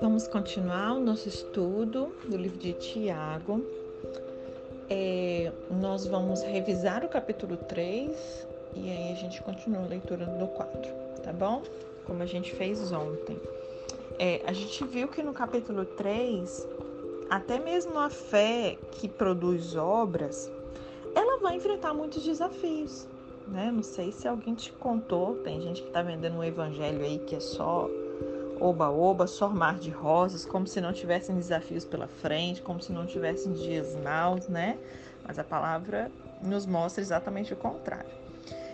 Vamos continuar o nosso estudo do livro de Tiago. É, nós vamos revisar o capítulo 3 e aí a gente continua a leitura do 4, tá bom? Como a gente fez ontem. É, a gente viu que no capítulo 3, até mesmo a fé que produz obras, ela vai enfrentar muitos desafios, né? Não sei se alguém te contou, tem gente que está vendendo um evangelho aí que é só oba-oba, só mar de rosas, como se não tivessem desafios pela frente, como se não tivessem dias maus, né? Mas a palavra nos mostra exatamente o contrário.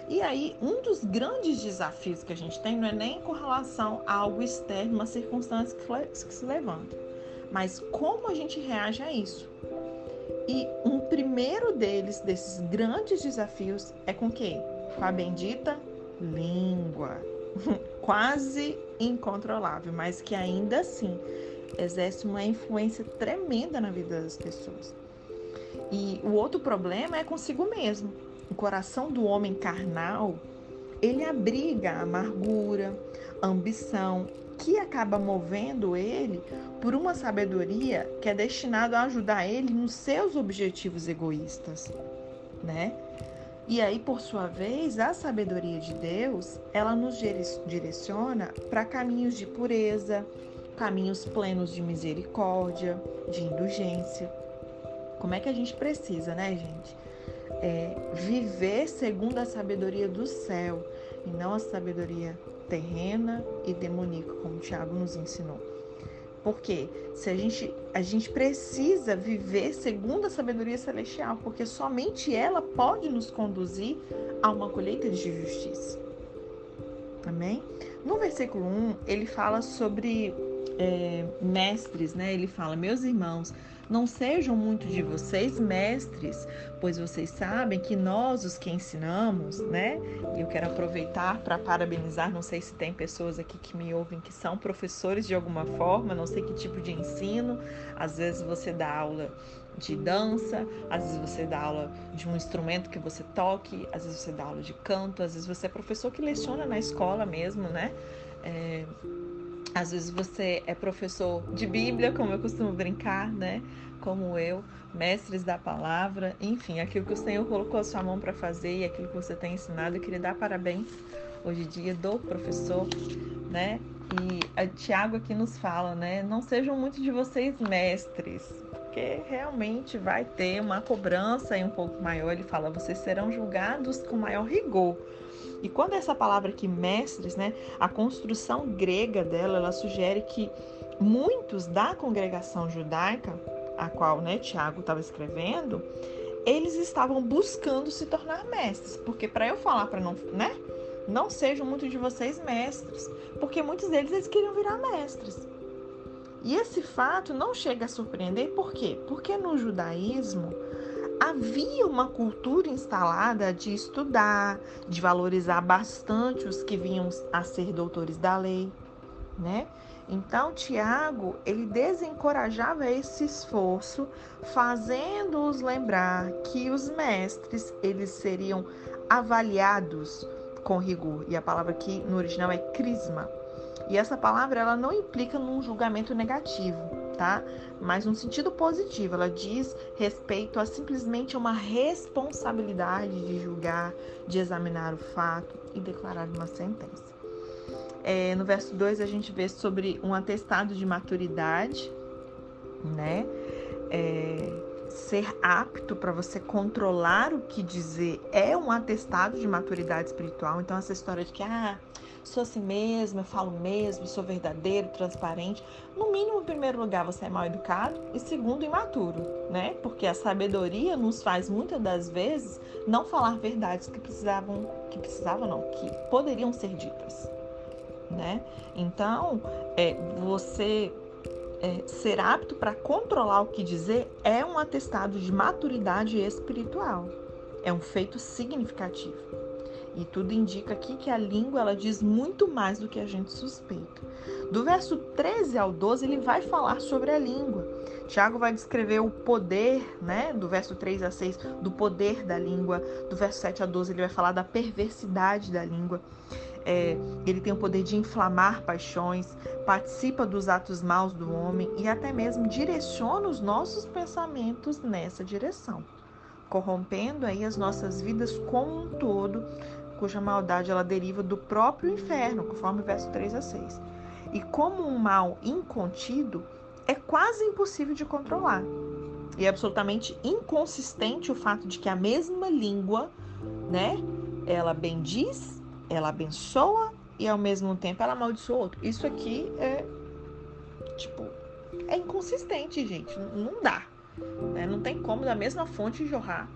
E aí, um dos grandes desafios que a gente tem não é nem com relação a algo externo, uma circunstância que se levanta, mas como a gente reage a isso. E um primeiro deles, desses grandes desafios, é com quem? Com a bendita língua. Quase incontrolável, mas que ainda assim exerce uma influência tremenda na vida das pessoas. E o outro problema é consigo mesmo. O coração do homem carnal, ele abriga a amargura, a ambição, que acaba movendo ele por uma sabedoria que é destinada a ajudar ele nos seus objetivos egoístas, né? E aí, por sua vez, a sabedoria de Deus, ela nos direciona para caminhos de pureza, caminhos plenos de misericórdia, de indulgência. Como é que a gente precisa, né, gente? É, viver segundo a sabedoria do céu e não a sabedoria terrena e demoníaca, como o Tiago nos ensinou. Porque se a gente a gente precisa viver segundo a sabedoria celestial, porque somente ela pode nos conduzir a uma colheita de justiça. Amém? No versículo 1, ele fala sobre é, mestres, né? Ele fala: Meus irmãos, não sejam muito de vocês mestres, pois vocês sabem que nós, os que ensinamos, né? Eu quero aproveitar para parabenizar, não sei se tem pessoas aqui que me ouvem que são professores de alguma forma, não sei que tipo de ensino. Às vezes você dá aula de dança, às vezes você dá aula de um instrumento que você toque, às vezes você dá aula de canto, às vezes você é professor que leciona na escola mesmo, né? É, às vezes você é professor de Bíblia, como eu costumo brincar, né? Como eu, mestres da palavra, enfim, aquilo que o Senhor colocou a sua mão para fazer e aquilo que você tem ensinado, eu queria dar parabéns hoje em dia do professor, né? E a Tiago aqui nos fala, né? Não sejam muito de vocês mestres, porque realmente vai ter uma cobrança aí um pouco maior. Ele fala, vocês serão julgados com maior rigor e quando essa palavra aqui, mestres, né, a construção grega dela, ela sugere que muitos da congregação judaica, a qual né, Tiago estava escrevendo, eles estavam buscando se tornar mestres. Porque para eu falar para não, né, não sejam muitos de vocês mestres, porque muitos deles eles queriam virar mestres. E esse fato não chega a surpreender, por quê? Porque no judaísmo havia uma cultura instalada de estudar, de valorizar bastante os que vinham a ser doutores da lei, né? Então, Tiago, ele desencorajava esse esforço, fazendo-os lembrar que os mestres, eles seriam avaliados com rigor. E a palavra aqui no original é crisma. E essa palavra, ela não implica num julgamento negativo tá? Mas no sentido positivo, ela diz respeito a simplesmente uma responsabilidade de julgar, de examinar o fato e declarar uma sentença. É, no verso 2 a gente vê sobre um atestado de maturidade, né? É, ser apto para você controlar o que dizer é um atestado de maturidade espiritual. Então, essa história de que, ah, sou assim mesmo, eu falo mesmo, sou verdadeiro, transparente. No mínimo, em primeiro lugar, você é mal educado e segundo, imaturo, né? Porque a sabedoria nos faz muitas das vezes não falar verdades que precisavam, que precisavam não, que poderiam ser ditas, né? Então, é, você é, ser apto para controlar o que dizer é um atestado de maturidade espiritual. É um feito significativo. E tudo indica aqui que a língua ela diz muito mais do que a gente suspeita. Do verso 13 ao 12, ele vai falar sobre a língua. Tiago vai descrever o poder, né, do verso 3 a 6, do poder da língua. Do verso 7 a 12, ele vai falar da perversidade da língua. é, ele tem o poder de inflamar paixões, participa dos atos maus do homem e até mesmo direciona os nossos pensamentos nessa direção, corrompendo aí as nossas vidas como um todo, cuja maldade ela deriva do próprio inferno, conforme o verso 3 a 6. E como um mal incontido, é quase impossível de controlar. E é absolutamente inconsistente o fato de que a mesma língua, né, ela bendiz, ela abençoa e ao mesmo tempo ela amaldiçoa o outro. Isso aqui é tipo é inconsistente, gente, não dá. Né? Não tem como da mesma fonte jorrar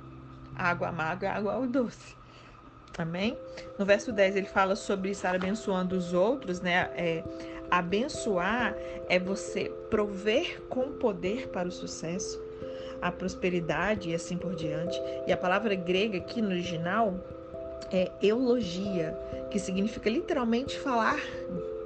água amarga, água doce. Amém? No verso 10 ele fala sobre estar abençoando os outros, né? É, abençoar é você prover com poder para o sucesso, a prosperidade e assim por diante. E a palavra grega aqui no original é eulogia, que significa literalmente falar,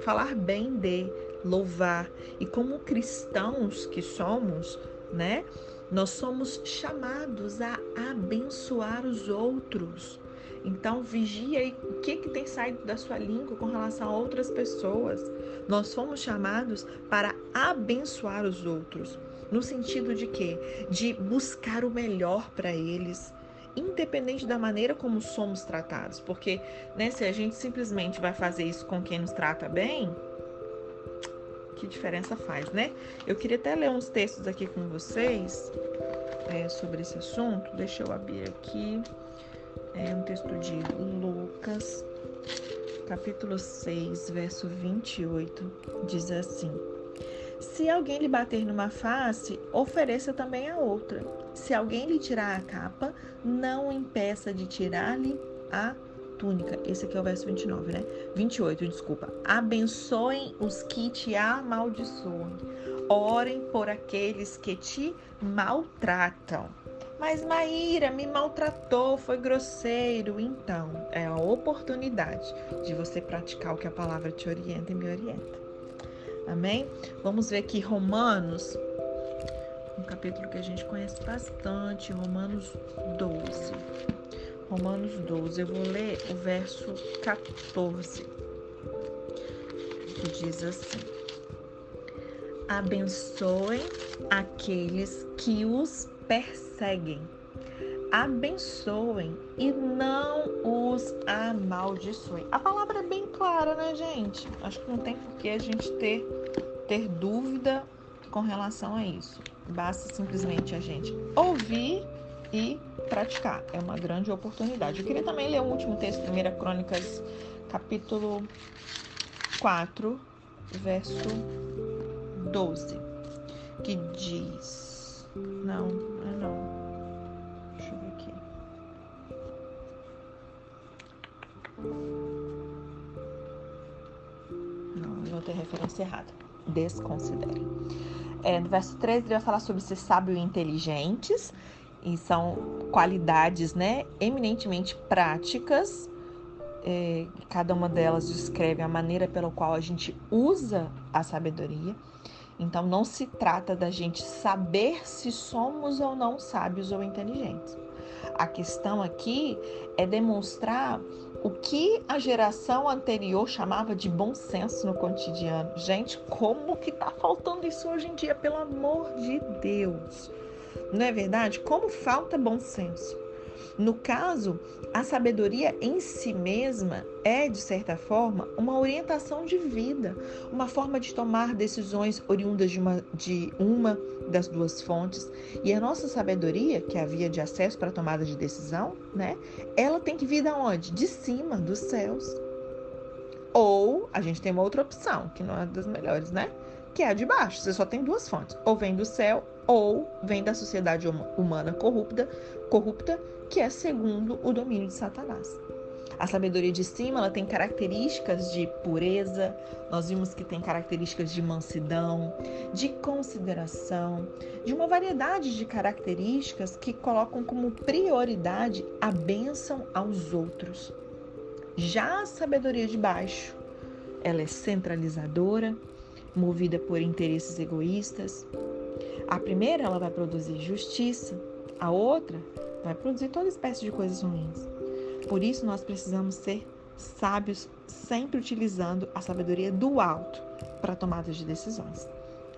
falar bem de, louvar. E como cristãos que somos, né? Nós somos chamados a abençoar os outros. Então, vigia aí o que, que tem saído da sua língua com relação a outras pessoas. Nós fomos chamados para abençoar os outros. No sentido de quê? De buscar o melhor para eles, independente da maneira como somos tratados. Porque né, se a gente simplesmente vai fazer isso com quem nos trata bem, que diferença faz, né? Eu queria até ler uns textos aqui com vocês é, sobre esse assunto. Deixa eu abrir aqui. É um texto de Lucas, capítulo 6, verso 28. Diz assim. Se alguém lhe bater numa face, ofereça também a outra. Se alguém lhe tirar a capa, não impeça de tirar-lhe a túnica. Esse aqui é o verso 29, né? 28, desculpa. Abençoem os que te amaldiçoam. Orem por aqueles que te maltratam. Mas Maíra me maltratou, foi grosseiro. Então, é a oportunidade de você praticar o que a palavra te orienta e me orienta. Amém? Vamos ver aqui Romanos, um capítulo que a gente conhece bastante, Romanos 12. Romanos 12, eu vou ler o verso 14, que diz assim: Abençoem aqueles que os perseguem abençoem e não os amaldiçoem. A palavra é bem clara, né, gente? Acho que não tem por que a gente ter, ter dúvida com relação a isso. Basta simplesmente a gente ouvir e praticar. É uma grande oportunidade. Eu queria também ler o último texto, 1 Crônicas, capítulo 4, verso 12, que diz. Não, não é não. Não, eu ter referência errada. Desconsidere. É, no verso 13, ele vai falar sobre ser sábio e inteligentes. E são qualidades, né, eminentemente práticas. É, cada uma delas descreve a maneira pela qual a gente usa a sabedoria. Então, não se trata da gente saber se somos ou não sábios ou inteligentes. A questão aqui é demonstrar o que a geração anterior chamava de bom senso no cotidiano. Gente, como que tá faltando isso hoje em dia, pelo amor de Deus? Não é verdade? Como falta bom senso. No caso, a sabedoria em si mesma é, de certa forma, uma orientação de vida, uma forma de tomar decisões oriundas de uma, de uma das duas fontes. E a nossa sabedoria, que é a via de acesso para a tomada de decisão, né? Ela tem que vir da onde? De cima, dos céus. Ou a gente tem uma outra opção, que não é das melhores, né? Que é a de baixo. Você só tem duas fontes. Ou vem do céu, ou vem da sociedade humana corrupta, corrupta que é segundo o domínio de Satanás. A sabedoria de cima ela tem características de pureza, nós vimos que tem características de mansidão, de consideração, de uma variedade de características que colocam como prioridade a bênção aos outros. Já a sabedoria de baixo, ela é centralizadora, movida por interesses egoístas. A primeira ela vai produzir justiça, a outra vai produzir toda espécie de coisas ruins. Por isso, nós precisamos ser sábios sempre utilizando a sabedoria do alto para tomada de decisões.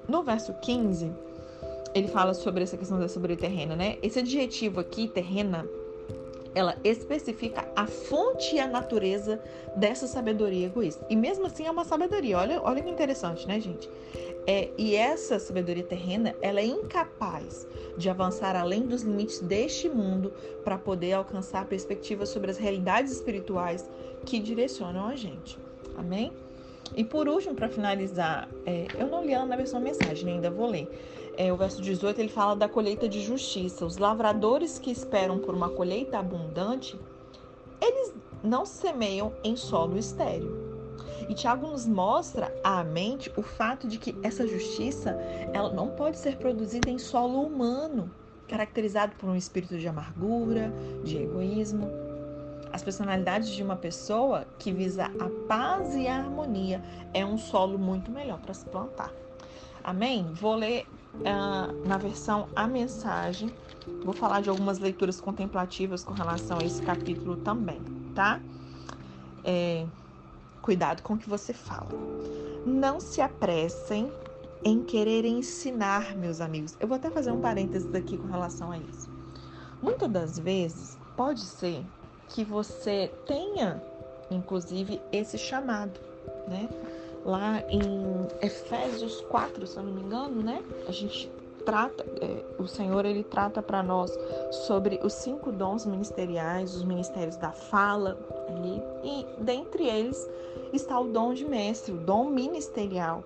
No verso 15, ele fala sobre essa questão da sabedoria terrena, né? Esse adjetivo aqui, terrena, ela especifica a fonte e a natureza dessa sabedoria egoísta. E mesmo assim é uma sabedoria. Olha, olha que interessante, né, gente? É, e essa sabedoria terrena, ela é incapaz de avançar além dos limites deste mundo para poder alcançar perspectivas sobre as realidades espirituais que direcionam a gente. Amém? E por último, para finalizar, é, eu não li ela na versão mensagem, ainda vou ler. É, o verso 18 ele fala da colheita de justiça. Os lavradores que esperam por uma colheita abundante, eles não semeiam em solo estéril. E Tiago nos mostra à mente o fato de que essa justiça ela não pode ser produzida em solo humano, caracterizado por um espírito de amargura, de egoísmo. As personalidades de uma pessoa que visa a paz e a harmonia é um solo muito melhor para se plantar. Amém? Vou ler uh, na versão A Mensagem. Vou falar de algumas leituras contemplativas com relação a esse capítulo também, tá? É, cuidado com o que você fala. Não se apressem em querer ensinar, meus amigos. Eu vou até fazer um parênteses aqui com relação a isso. Muitas das vezes pode ser que você tenha, inclusive, esse chamado, né? Lá em Efésios 4, se eu não me engano, né? A gente trata, é, o Senhor ele trata para nós sobre os cinco dons ministeriais, os ministérios da fala, ali, e dentre eles está o dom de mestre, o dom ministerial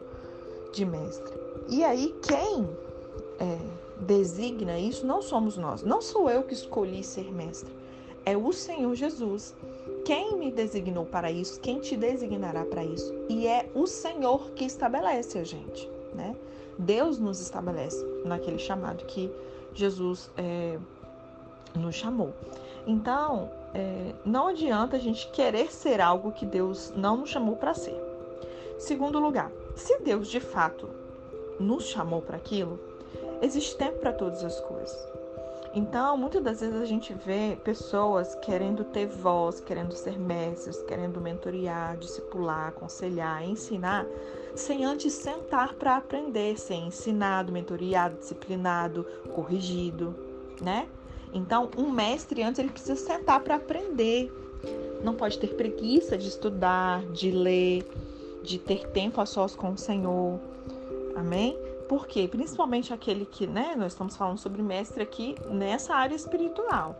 de mestre. E aí quem é, designa isso não somos nós, não sou eu que escolhi ser mestre, é o Senhor Jesus quem me designou para isso? Quem te designará para isso? E é o Senhor que estabelece a gente, né? Deus nos estabelece naquele chamado que Jesus é, nos chamou. Então, é, não adianta a gente querer ser algo que Deus não nos chamou para ser. Segundo lugar, se Deus de fato nos chamou para aquilo, existe tempo para todas as coisas. Então, muitas das vezes a gente vê pessoas querendo ter voz, querendo ser mestres, querendo mentorear, discipular, aconselhar, ensinar, sem antes sentar para aprender, ser ensinado, mentoriado, disciplinado, corrigido, né? Então, um mestre antes ele precisa sentar para aprender. Não pode ter preguiça de estudar, de ler, de ter tempo a sós com o Senhor. Amém? Por quê? Principalmente aquele que, né, nós estamos falando sobre mestre aqui nessa área espiritual.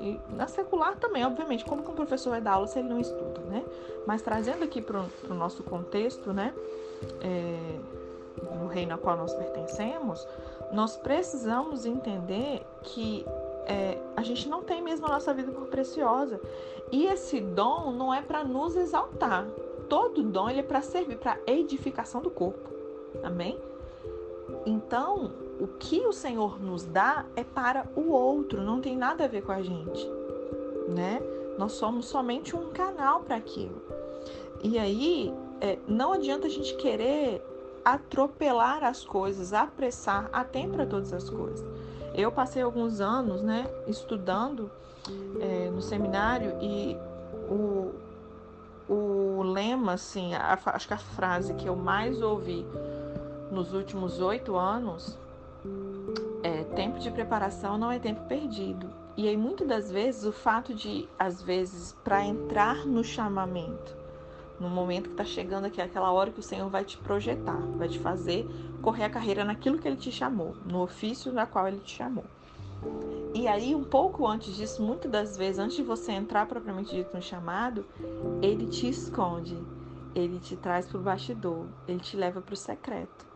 E na secular também, obviamente, como que um professor vai dar aula se ele não estuda, né? Mas trazendo aqui para o nosso contexto, né, é, no reino ao qual nós pertencemos, nós precisamos entender que é, a gente não tem mesmo a nossa vida por preciosa. E esse dom não é para nos exaltar. Todo dom ele é para servir para edificação do corpo. Amém? Então, o que o Senhor nos dá é para o outro, não tem nada a ver com a gente, né? Nós somos somente um canal para aquilo. E aí, é, não adianta a gente querer atropelar as coisas, apressar, há tempo para todas as coisas. Eu passei alguns anos, né, estudando é, no seminário e o, o lema, assim, a, acho que a frase que eu mais ouvi nos últimos oito anos, é, tempo de preparação não é tempo perdido. E aí, muitas das vezes, o fato de, às vezes, para entrar no chamamento, no momento que está chegando aqui, aquela hora que o Senhor vai te projetar, vai te fazer correr a carreira naquilo que Ele te chamou, no ofício na qual Ele te chamou. E aí, um pouco antes disso, muitas das vezes, antes de você entrar propriamente dito no chamado, Ele te esconde, Ele te traz para o bastidor, Ele te leva para o secreto.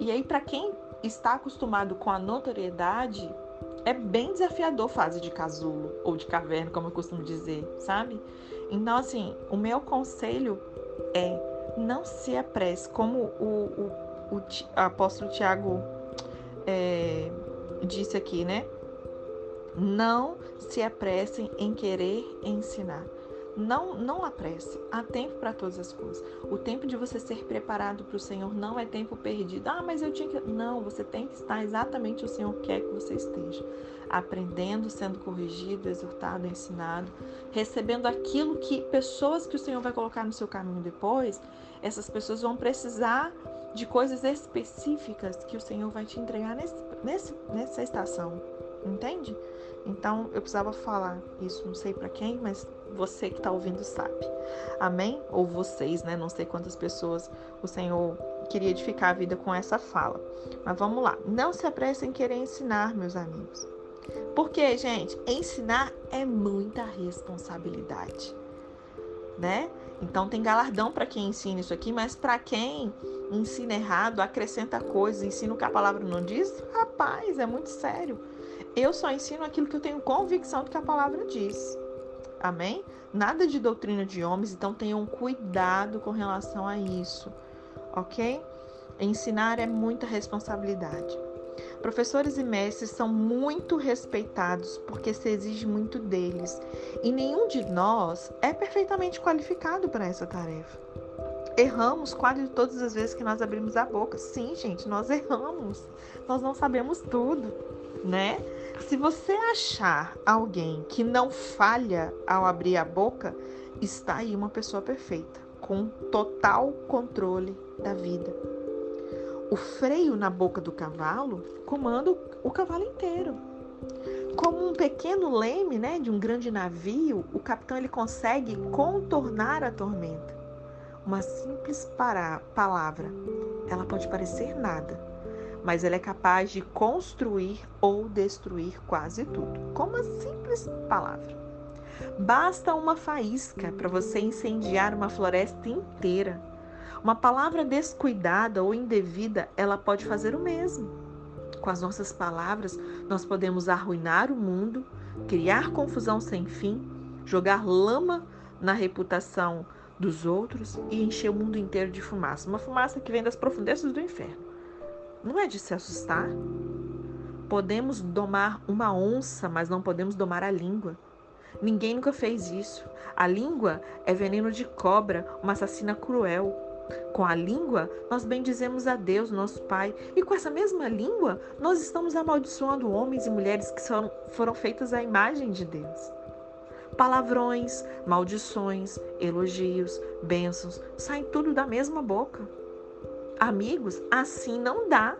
E aí, para quem está acostumado com a notoriedade, é bem desafiador fase de casulo ou de caverna, como eu costumo dizer, sabe? Então, assim, o meu conselho é não se apresse, como o, o, o apóstolo Tiago é, disse aqui, né? Não se apressem em querer ensinar. Não, não apresse. Há tempo para todas as coisas. O tempo de você ser preparado para o Senhor não é tempo perdido. Ah, mas eu tinha que. Não, você tem que estar exatamente o Senhor quer que você esteja. Aprendendo, sendo corrigido, exortado, ensinado, recebendo aquilo que pessoas que o Senhor vai colocar no seu caminho depois, essas pessoas vão precisar de coisas específicas que o Senhor vai te entregar nesse, nesse, nessa estação. Entende? Então eu precisava falar isso, não sei para quem, mas você que está ouvindo sabe. Amém? Ou vocês, né? Não sei quantas pessoas o Senhor queria edificar a vida com essa fala. Mas vamos lá. Não se apressem em querer ensinar, meus amigos. Porque, gente, ensinar é muita responsabilidade, né? Então tem galardão para quem ensina isso aqui, mas para quem ensina errado, acrescenta coisas, ensina o que a palavra não diz, rapaz, é muito sério. Eu só ensino aquilo que eu tenho convicção do que a palavra diz. Amém? Nada de doutrina de homens, então tenham cuidado com relação a isso, ok? Ensinar é muita responsabilidade. Professores e mestres são muito respeitados porque se exige muito deles e nenhum de nós é perfeitamente qualificado para essa tarefa. Erramos quase todas as vezes que nós abrimos a boca. Sim, gente, nós erramos. Nós não sabemos tudo, né? Se você achar alguém que não falha ao abrir a boca, está aí uma pessoa perfeita, com total controle da vida. O freio na boca do cavalo comanda o cavalo inteiro. Como um pequeno leme, né, de um grande navio, o capitão ele consegue contornar a tormenta. Uma simples palavra, ela pode parecer nada, mas ela é capaz de construir ou destruir quase tudo, com uma simples palavra. Basta uma faísca para você incendiar uma floresta inteira. Uma palavra descuidada ou indevida, ela pode fazer o mesmo. Com as nossas palavras, nós podemos arruinar o mundo, criar confusão sem fim, jogar lama na reputação dos outros e encher o mundo inteiro de fumaça. Uma fumaça que vem das profundezas do inferno. Não é de se assustar. Podemos domar uma onça, mas não podemos domar a língua. Ninguém nunca fez isso. A língua é veneno de cobra, uma assassina cruel. Com a língua, nós bendizemos a Deus, nosso Pai, e com essa mesma língua, nós estamos amaldiçoando homens e mulheres que são, foram feitos à imagem de Deus. Palavrões, maldições, elogios, bênçãos, saem tudo da mesma boca. Amigos, assim não dá.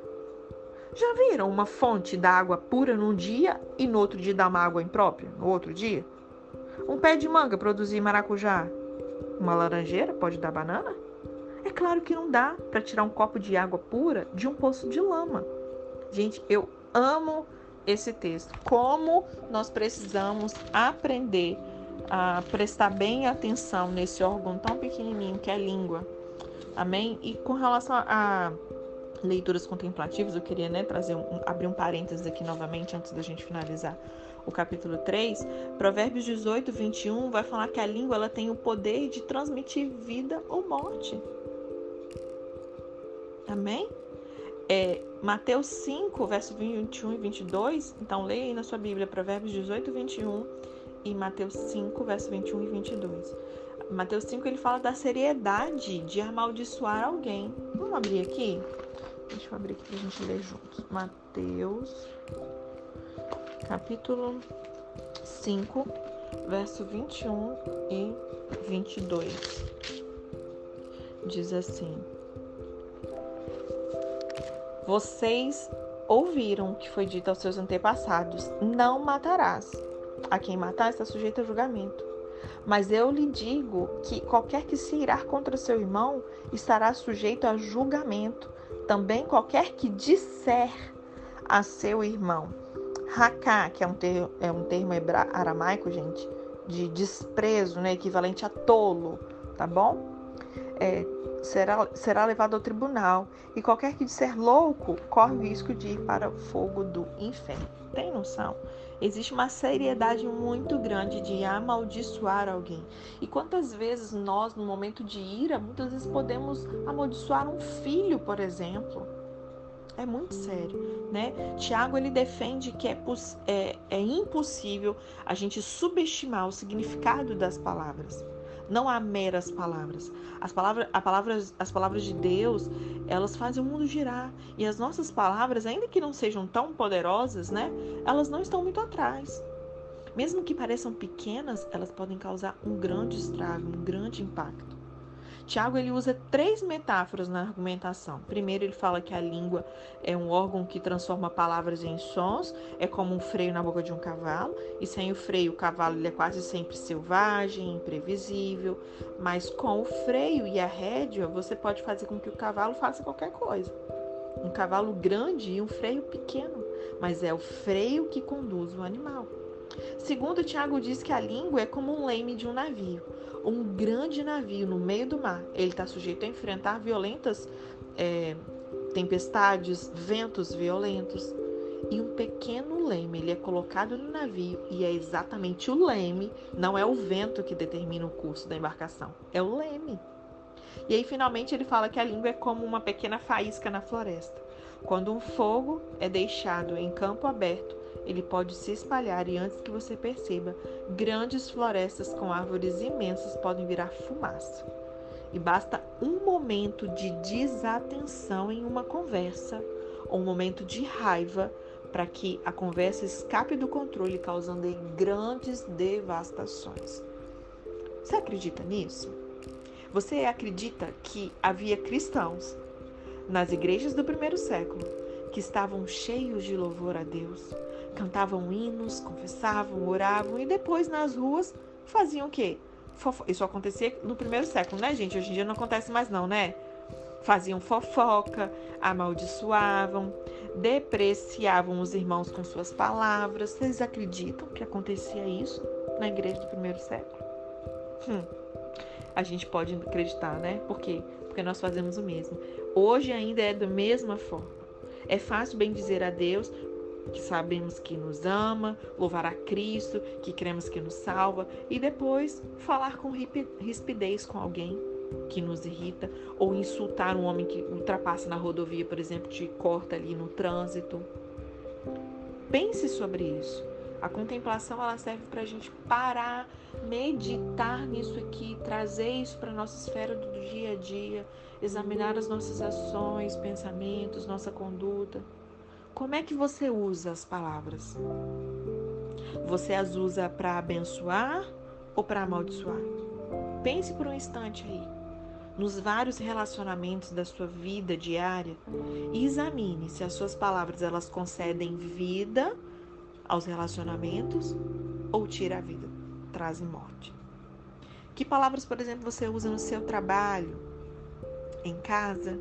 Já viram uma fonte da água pura num dia e no outro dia dá uma água imprópria? No outro dia? Um pé de manga produzir maracujá? Uma laranjeira pode dar banana? É claro que não dá para tirar um copo de água pura de um poço de lama. Gente, eu amo esse texto. Como nós precisamos aprender a prestar bem atenção nesse órgão tão pequenininho que é a língua Amém? E com relação a leituras contemplativas, eu queria né, trazer um, abrir um parênteses aqui novamente antes da gente finalizar o capítulo 3. Provérbios 18, 21 vai falar que a língua ela tem o poder de transmitir vida ou morte. Amém? É, Mateus 5, verso 21 e 22. Então, leia aí na sua Bíblia, Provérbios 18, 21 e Mateus 5, verso 21 e 22. Mateus 5 ele fala da seriedade de amaldiçoar alguém. Vamos abrir aqui? Deixa eu abrir aqui para a gente ler juntos. Mateus, capítulo 5, verso 21 e 22. Diz assim: Vocês ouviram o que foi dito aos seus antepassados: Não matarás. A quem matar está sujeito a julgamento. Mas eu lhe digo que qualquer que se irá contra seu irmão estará sujeito a julgamento. Também qualquer que disser a seu irmão. Raká, que é um termo, é um termo aramaico, gente, de desprezo, né, equivalente a tolo, tá bom? É, será, será levado ao tribunal. E qualquer que disser louco corre o risco de ir para o fogo do inferno. Tem noção? Existe uma seriedade muito grande de amaldiçoar alguém. E quantas vezes nós, no momento de ira, muitas vezes podemos amaldiçoar um filho, por exemplo. É muito sério, né? Tiago ele defende que é, é, é impossível a gente subestimar o significado das palavras. Não há meras palavras. As palavras, a palavras, as palavras de Deus, elas fazem o mundo girar. E as nossas palavras, ainda que não sejam tão poderosas, né? Elas não estão muito atrás. Mesmo que pareçam pequenas, elas podem causar um grande estrago, um grande impacto. Tiago ele usa três metáforas na argumentação. Primeiro, ele fala que a língua é um órgão que transforma palavras em sons, é como um freio na boca de um cavalo, e sem o freio, o cavalo ele é quase sempre selvagem, imprevisível, mas com o freio e a rédea, você pode fazer com que o cavalo faça qualquer coisa. Um cavalo grande e um freio pequeno, mas é o freio que conduz o animal. Segundo, Tiago diz que a língua é como um leme de um navio um grande navio no meio do mar, ele está sujeito a enfrentar violentas é, tempestades, ventos violentos. E um pequeno leme, ele é colocado no navio e é exatamente o leme, não é o vento que determina o curso da embarcação, é o leme. E aí finalmente ele fala que a língua é como uma pequena faísca na floresta. Quando um fogo é deixado em campo aberto, ele pode se espalhar e antes que você perceba, grandes florestas com árvores imensas podem virar fumaça. E basta um momento de desatenção em uma conversa ou um momento de raiva para que a conversa escape do controle, causando grandes devastações. Você acredita nisso? Você acredita que havia cristãos nas igrejas do primeiro século que estavam cheios de louvor a Deus, cantavam hinos, confessavam, oravam e depois nas ruas faziam o quê? Isso acontecia no primeiro século, né, gente? Hoje em dia não acontece mais não, né? Faziam fofoca, amaldiçoavam, depreciavam os irmãos com suas palavras. Vocês acreditam que acontecia isso na igreja do primeiro século? Hum, a gente pode acreditar, né? Por quê? Porque nós fazemos o mesmo. Hoje ainda é da mesma forma. É fácil bem dizer a Deus que sabemos que nos ama, louvar a Cristo, que cremos que nos salva, e depois falar com rispidez com alguém que nos irrita, ou insultar um homem que ultrapassa na rodovia, por exemplo, te corta ali no trânsito. Pense sobre isso. A contemplação ela serve para a gente parar, meditar nisso aqui, trazer isso para a nossa esfera do dia a dia, examinar as nossas ações, pensamentos, nossa conduta. Como é que você usa as palavras? Você as usa para abençoar ou para amaldiçoar? Pense por um instante aí, nos vários relacionamentos da sua vida diária e examine se as suas palavras elas concedem vida aos relacionamentos ou tira a vida, trazem morte. Que palavras, por exemplo, você usa no seu trabalho, em casa?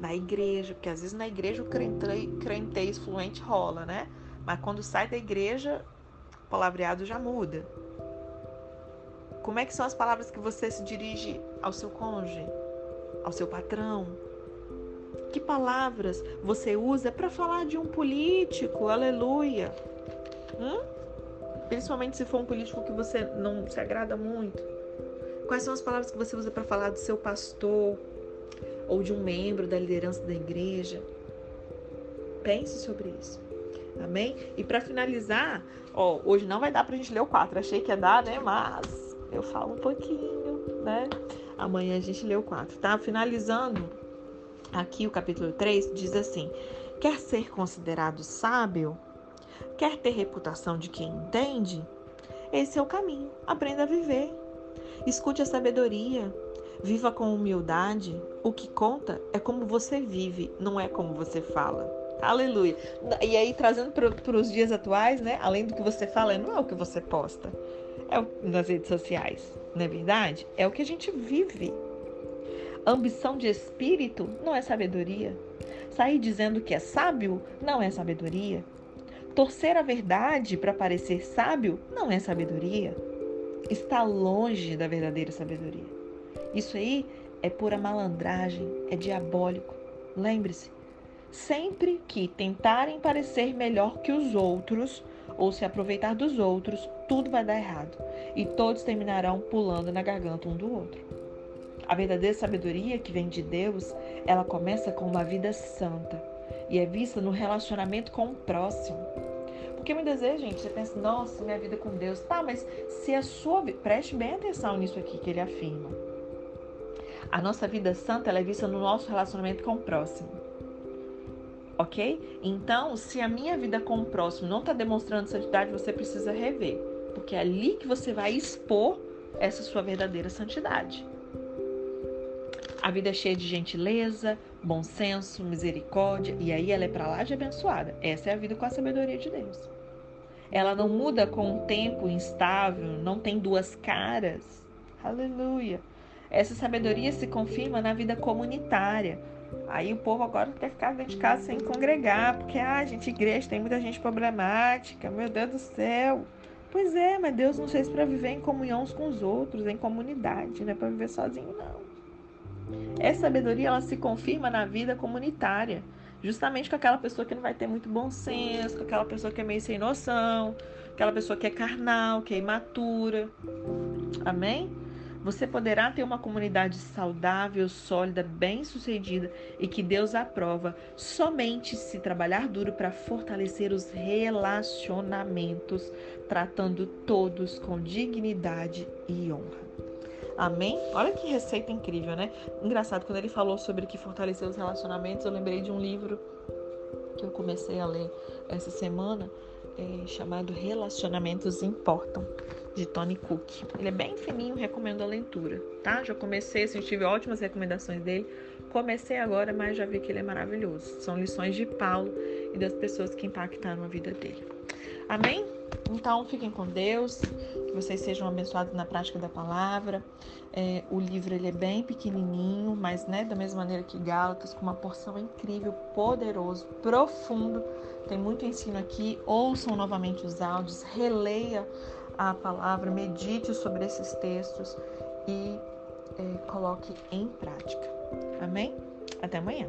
na igreja, porque às vezes na igreja o crentez fluente rola, né? Mas quando sai da igreja, o palavreado já muda. Como é que são as palavras que você se dirige ao seu cônjuge, ao seu patrão? Que palavras você usa para falar de um político? Aleluia. Hum? Principalmente se for um político que você não se agrada muito. Quais são as palavras que você usa para falar do seu pastor, ou de um membro da liderança da igreja. Pense sobre isso. Amém? E para finalizar, ó, hoje não vai dar para a gente ler o 4. Achei que ia dar, né? Mas eu falo um pouquinho, né? Amanhã a gente lê o 4, tá? Finalizando aqui o capítulo 3, diz assim: Quer ser considerado sábio? Quer ter reputação de quem entende? Esse é o caminho. Aprenda a viver. Escute a sabedoria. Viva com humildade. O que conta é como você vive, não é como você fala. Aleluia. E aí, trazendo para os dias atuais, né? Além do que você fala, não é o que você posta. É o, nas redes sociais, não é verdade? É o que a gente vive. Ambição de espírito não é sabedoria. Sair dizendo que é sábio não é sabedoria. Torcer a verdade para parecer sábio não é sabedoria. Está longe da verdadeira sabedoria. Isso aí é pura malandragem, é diabólico. Lembre-se, sempre que tentarem parecer melhor que os outros ou se aproveitar dos outros, tudo vai dar errado e todos terminarão pulando na garganta um do outro. A verdadeira sabedoria que vem de Deus, ela começa com uma vida santa, e é vista no relacionamento com o próximo. Porque muitas vezes, gente, você pensa, nossa, minha vida com Deus. Tá, mas se a sua. Preste bem atenção nisso aqui que ele afirma. A nossa vida santa é vista no nosso relacionamento com o próximo. Ok? Então, se a minha vida com o próximo não está demonstrando santidade, você precisa rever. Porque é ali que você vai expor essa sua verdadeira santidade. A vida é cheia de gentileza, bom senso, misericórdia, e aí ela é para lá de abençoada. Essa é a vida com a sabedoria de Deus. Ela não muda com um tempo instável, não tem duas caras. Aleluia. Essa sabedoria se confirma na vida comunitária. Aí o povo agora quer ficar dentro de casa sem congregar, porque, ah, gente, igreja tem muita gente problemática, meu Deus do céu. Pois é, mas Deus nos fez para viver em comunhão uns com os outros, em comunidade, não é para viver sozinho, não. Essa sabedoria ela se confirma na vida comunitária, justamente com aquela pessoa que não vai ter muito bom senso, com aquela pessoa que é meio sem noção, aquela pessoa que é carnal, que é imatura. Amém? Você poderá ter uma comunidade saudável, sólida, bem-sucedida e que Deus aprova somente se trabalhar duro para fortalecer os relacionamentos, tratando todos com dignidade e honra. Amém? Olha que receita incrível, né? Engraçado, quando ele falou sobre que fortalecer os relacionamentos, eu lembrei de um livro que eu comecei a ler essa semana, é, chamado Relacionamentos Importam, de Tony Cook. Ele é bem fininho, recomendo a leitura, tá? Já comecei, assim, tive ótimas recomendações dele. Comecei agora, mas já vi que ele é maravilhoso. São lições de Paulo e das pessoas que impactaram a vida dele. Amém? Então, fiquem com Deus, que vocês sejam abençoados na prática da palavra. É, o livro ele é bem pequenininho, mas né, da mesma maneira que Gálatas, com uma porção incrível, poderoso, profundo. Tem muito ensino aqui. Ouçam novamente os áudios, releia a palavra, medite sobre esses textos e é, coloque em prática. Amém? Até amanhã.